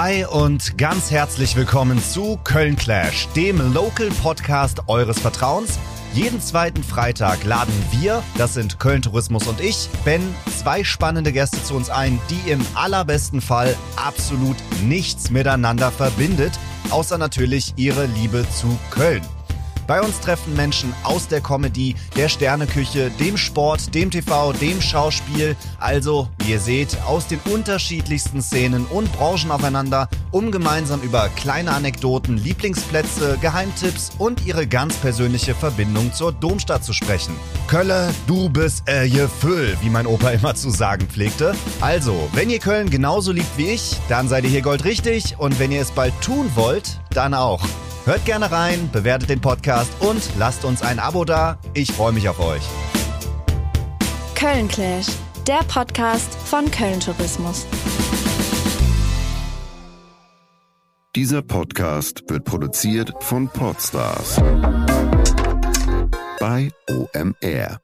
Hi und ganz herzlich willkommen zu Köln Clash, dem Local Podcast eures Vertrauens. Jeden zweiten Freitag laden wir, das sind Köln Tourismus und ich, Ben, zwei spannende Gäste zu uns ein, die im allerbesten Fall absolut nichts miteinander verbindet, außer natürlich ihre Liebe zu Köln. Bei uns treffen Menschen aus der Comedy, der Sterneküche, dem Sport, dem TV, dem Schauspiel, also, wie ihr seht, aus den unterschiedlichsten Szenen und Branchen aufeinander, um gemeinsam über kleine Anekdoten, Lieblingsplätze, Geheimtipps und ihre ganz persönliche Verbindung zur Domstadt zu sprechen. Kölle, du bist äh, je Füll, wie mein Opa immer zu sagen pflegte. Also, wenn ihr Köln genauso liebt wie ich, dann seid ihr hier goldrichtig und wenn ihr es bald tun wollt, dann auch. Hört gerne rein, bewertet den Podcast und lasst uns ein Abo da. Ich freue mich auf euch. Köln Clash, der Podcast von Köln Tourismus. Dieser Podcast wird produziert von Podstars bei OMR.